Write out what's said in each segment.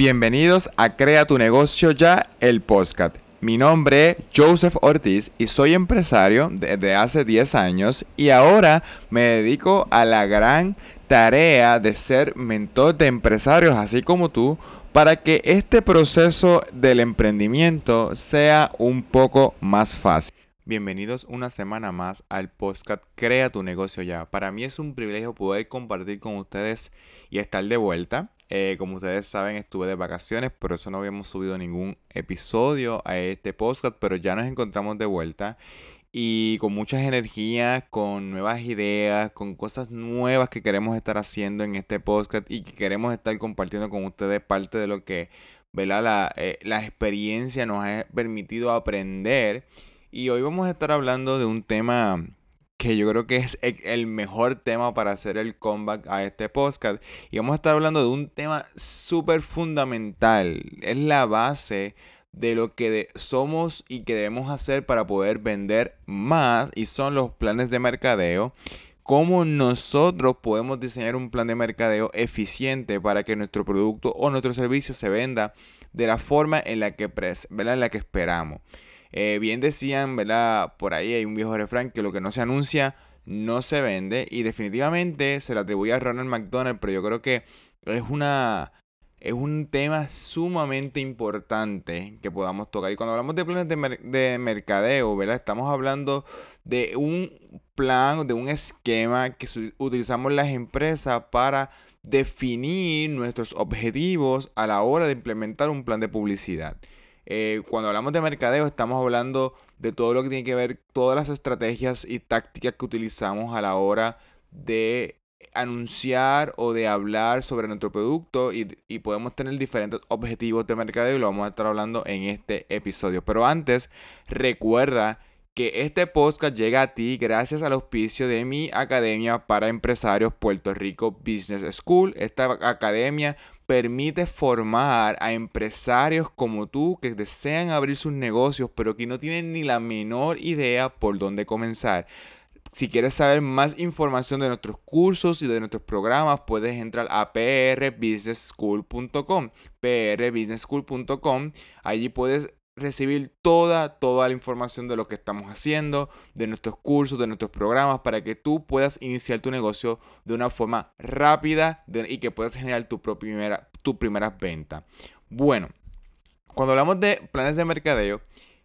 Bienvenidos a Crea tu negocio ya, el podcast. Mi nombre es Joseph Ortiz y soy empresario desde hace 10 años y ahora me dedico a la gran tarea de ser mentor de empresarios así como tú para que este proceso del emprendimiento sea un poco más fácil. Bienvenidos una semana más al podcast Crea tu negocio ya. Para mí es un privilegio poder compartir con ustedes y estar de vuelta. Eh, como ustedes saben, estuve de vacaciones, por eso no habíamos subido ningún episodio a este podcast, pero ya nos encontramos de vuelta y con muchas energías, con nuevas ideas, con cosas nuevas que queremos estar haciendo en este podcast y que queremos estar compartiendo con ustedes parte de lo que La, eh, la experiencia nos ha permitido aprender. Y hoy vamos a estar hablando de un tema que yo creo que es el mejor tema para hacer el comeback a este podcast. Y vamos a estar hablando de un tema súper fundamental. Es la base de lo que somos y que debemos hacer para poder vender más y son los planes de mercadeo. Cómo nosotros podemos diseñar un plan de mercadeo eficiente para que nuestro producto o nuestro servicio se venda de la forma en la que, En la que esperamos. Eh, bien decían, ¿verdad? Por ahí hay un viejo refrán que lo que no se anuncia no se vende. Y definitivamente se le atribuye a Ronald McDonald, pero yo creo que es una. Es un tema sumamente importante que podamos tocar. Y cuando hablamos de planes de, de mercadeo, ¿verdad? Estamos hablando de un plan, de un esquema que utilizamos las empresas para definir nuestros objetivos a la hora de implementar un plan de publicidad. Eh, cuando hablamos de mercadeo estamos hablando de todo lo que tiene que ver, todas las estrategias y tácticas que utilizamos a la hora de anunciar o de hablar sobre nuestro producto y, y, podemos tener diferentes objetivos de mercadeo y lo vamos a estar hablando en este episodio. Pero antes, recuerda que este podcast llega a ti gracias al auspicio de mi Academia para Empresarios Puerto Rico Business School. Esta academia permite formar a empresarios como tú que desean abrir sus negocios pero que no tienen ni la menor idea por dónde comenzar. Si quieres saber más información de nuestros cursos y de nuestros programas, puedes entrar a prbusinessschool.com. prbusinessschool.com. Allí puedes recibir toda, toda la información de lo que estamos haciendo, de nuestros cursos, de nuestros programas, para que tú puedas iniciar tu negocio de una forma rápida y que puedas generar tu, primera, tu primera venta. Bueno, cuando hablamos de planes de mercadeo,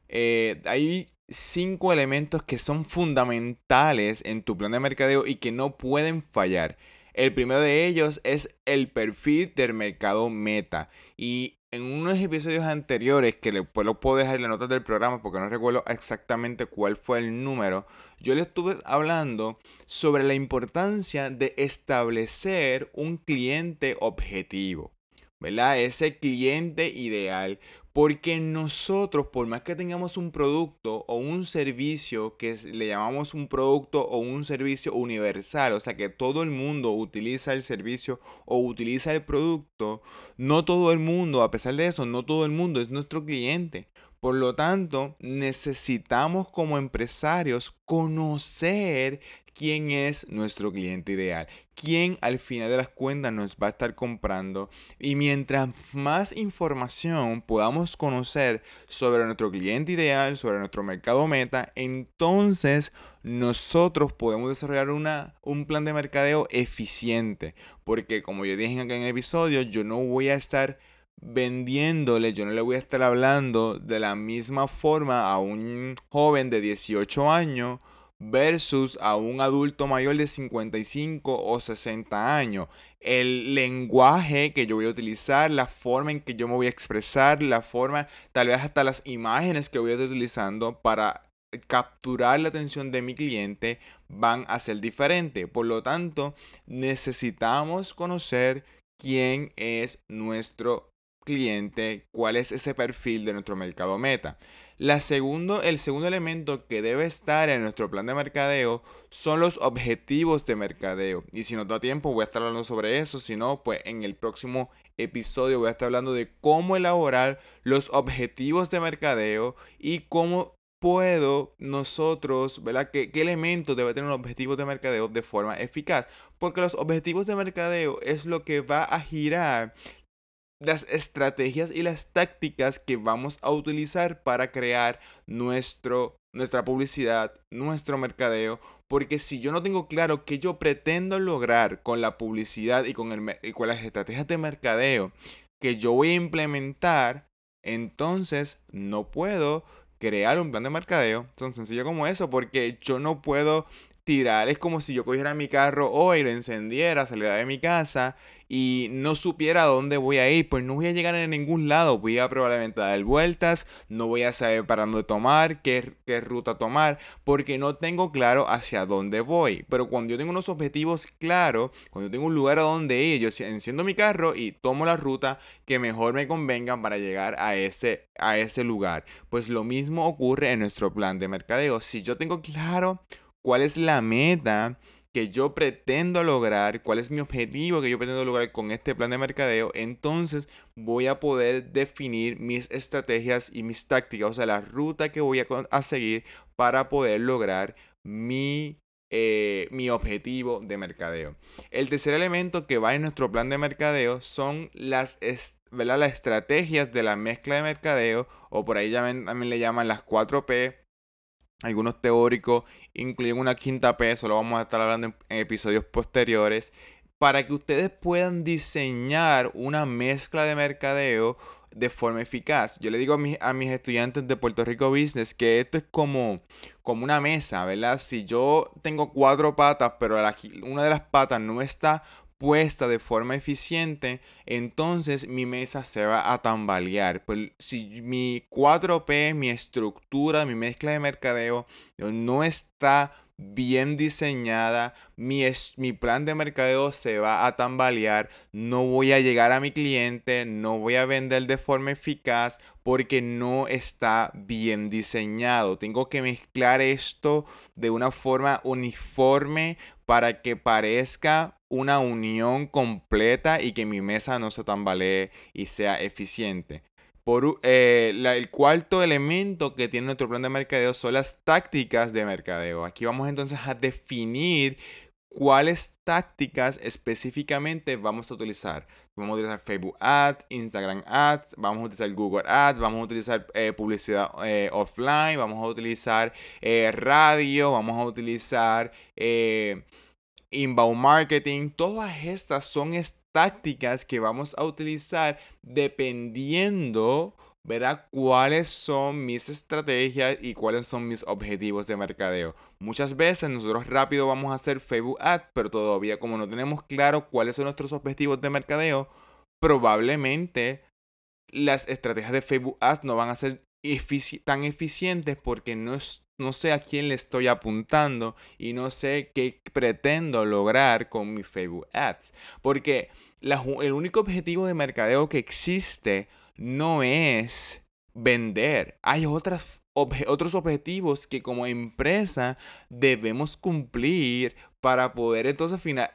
eh, hay cinco elementos que son fundamentales en tu plan de mercadeo y que no pueden fallar. El primero de ellos es el perfil del mercado meta. Y en unos episodios anteriores, que después lo puedo dejar en las notas del programa porque no recuerdo exactamente cuál fue el número, yo le estuve hablando sobre la importancia de establecer un cliente objetivo, ¿verdad? Ese cliente ideal. Porque nosotros, por más que tengamos un producto o un servicio que le llamamos un producto o un servicio universal, o sea que todo el mundo utiliza el servicio o utiliza el producto, no todo el mundo, a pesar de eso, no todo el mundo es nuestro cliente. Por lo tanto, necesitamos como empresarios conocer quién es nuestro cliente ideal, quién al final de las cuentas nos va a estar comprando. Y mientras más información podamos conocer sobre nuestro cliente ideal, sobre nuestro mercado meta, entonces nosotros podemos desarrollar una, un plan de mercadeo eficiente. Porque como yo dije en el episodio, yo no voy a estar vendiéndole, yo no le voy a estar hablando de la misma forma a un joven de 18 años versus a un adulto mayor de 55 o 60 años. El lenguaje que yo voy a utilizar, la forma en que yo me voy a expresar, la forma, tal vez hasta las imágenes que voy a estar utilizando para capturar la atención de mi cliente van a ser diferentes. Por lo tanto, necesitamos conocer quién es nuestro cliente, cuál es ese perfil de nuestro mercado meta. La segundo, el segundo elemento que debe estar en nuestro plan de mercadeo son los objetivos de mercadeo. Y si no da tiempo, voy a estar hablando sobre eso. Si no, pues en el próximo episodio voy a estar hablando de cómo elaborar los objetivos de mercadeo y cómo puedo nosotros, ¿verdad? ¿Qué, qué elemento debe tener un objetivo de mercadeo de forma eficaz? Porque los objetivos de mercadeo es lo que va a girar las estrategias y las tácticas que vamos a utilizar para crear nuestro, nuestra publicidad, nuestro mercadeo. Porque si yo no tengo claro qué yo pretendo lograr con la publicidad y con, el, y con las estrategias de mercadeo que yo voy a implementar, entonces no puedo crear un plan de mercadeo tan sencillo como eso, porque yo no puedo tirar. Es como si yo cogiera mi carro hoy, lo encendiera, saliera de mi casa y no supiera dónde voy a ir, pues no voy a llegar a ningún lado. Voy a probablemente dar vueltas, no voy a saber para dónde tomar, qué, qué ruta tomar, porque no tengo claro hacia dónde voy. Pero cuando yo tengo unos objetivos claros, cuando yo tengo un lugar a donde ir, yo enciendo mi carro y tomo la ruta que mejor me convenga para llegar a ese, a ese lugar. Pues lo mismo ocurre en nuestro plan de mercadeo. Si yo tengo claro cuál es la meta que yo pretendo lograr, cuál es mi objetivo que yo pretendo lograr con este plan de mercadeo, entonces voy a poder definir mis estrategias y mis tácticas, o sea, la ruta que voy a, seguir para poder lograr mi, eh, mi objetivo de mercadeo. El tercer elemento que va en nuestro plan de mercadeo son las, las estrategias de la mezcla de mercadeo, o por ahí también le llaman las 4P algunos teóricos incluyen una quinta P, lo vamos a estar hablando en, episodios posteriores, para que ustedes puedan diseñar una mezcla de mercadeo de forma eficaz. Yo le digo a mis, a mis estudiantes de Puerto Rico Business que esto es como, como una mesa, ¿verdad? Si yo tengo cuatro patas, pero una de las patas no está puesta de forma eficiente, entonces mi mesa se va a tambalear. Pues si mi 4P, mi estructura, mi mezcla de mercadeo no está bien diseñada, mi, mi, plan de mercadeo se va a tambalear, no voy a llegar a mi cliente, no voy a vender de forma eficaz porque no está bien diseñado. Tengo que mezclar esto de una forma uniforme para que parezca una unión completa y que mi mesa no se tambalee y sea eficiente. Por, eh, el cuarto elemento que tiene nuestro plan de mercadeo son las tácticas de mercadeo. Aquí vamos entonces a definir cuáles tácticas específicamente vamos a utilizar. Vamos a utilizar Facebook Ads, Instagram Ads, vamos a utilizar Google Ads, vamos a utilizar eh, publicidad eh, offline, vamos a utilizar radio, vamos a utilizar inbound marketing. Todas estas son tácticas que vamos a utilizar dependiendo, verá cuáles son mis estrategias y cuáles son mis objetivos de mercadeo. Muchas veces nosotros rápido vamos a hacer Facebook Ads, pero todavía como no tenemos claro cuáles son nuestros objetivos de mercadeo, probablemente las estrategias de Facebook Ads no van a ser tan eficientes porque no, no sé a quién le estoy apuntando y no sé qué pretendo lograr con mi Facebook Ads. Porque el único objetivo de mercadeo que existe no es vender. Hay otras otros objetivos que como empresa debemos cumplir para poder entonces final,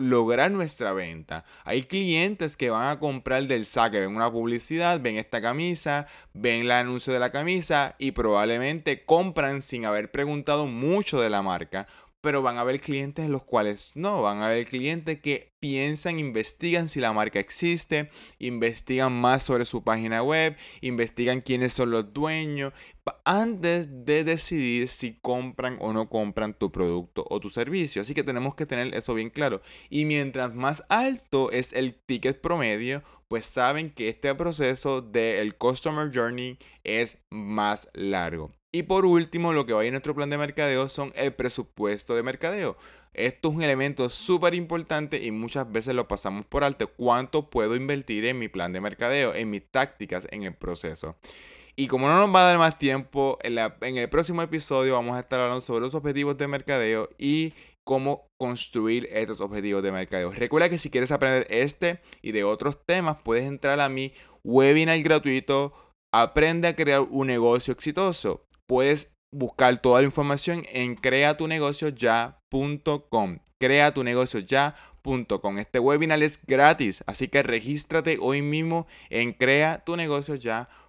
lograr nuestra venta. Hay clientes que van a comprar del saque, ven una publicidad, ven esta camisa, ven el anuncio de la camisa y probablemente compran sin haber preguntado mucho de la marca pero van a haber clientes los cuales no, van a haber clientes que piensan, investigan si la marca existe, investigan más sobre su página web, investigan quiénes son los dueños, antes de decidir si compran o no compran tu producto o tu servicio. Así que tenemos que tener eso bien claro. Y mientras más alto es el ticket promedio, pues saben que este proceso del Customer Journey es más largo. Y por último, lo que va en nuestro plan de mercadeo son el presupuesto de mercadeo. Esto es un elemento súper importante y muchas veces lo pasamos por alto. ¿Cuánto puedo invertir en mi plan de mercadeo, en mis tácticas, en el proceso? Y como no nos va a dar más tiempo, en, en el próximo episodio vamos a estar hablando sobre los objetivos de mercadeo y cómo construir estos objetivos de mercadeo. Recuerda que si quieres aprender este y de otros temas, puedes entrar a mi webinar gratuito Aprende a crear un negocio exitoso puedes buscar toda la información en creatunegocioya.com. Creatunegocioya.com. Este webinar es gratis, así que regístrate hoy mismo en creatunegocioya.com.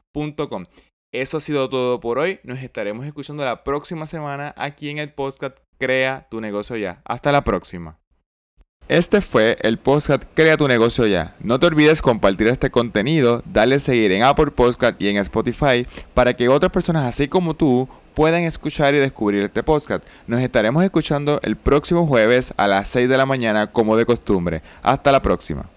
Eso ha sido todo por hoy. Nos estaremos escuchando la próxima semana aquí en el podcast Crea tu negocio ya. Hasta la próxima. Este fue el podcast Crea tu negocio ya. No te olvides compartir este contenido, darle seguir en Apple Podcast y en Spotify para que otras personas así como tú puedan escuchar y descubrir este podcast. Nos estaremos escuchando el próximo jueves a las 6 de la mañana como de costumbre. Hasta la próxima.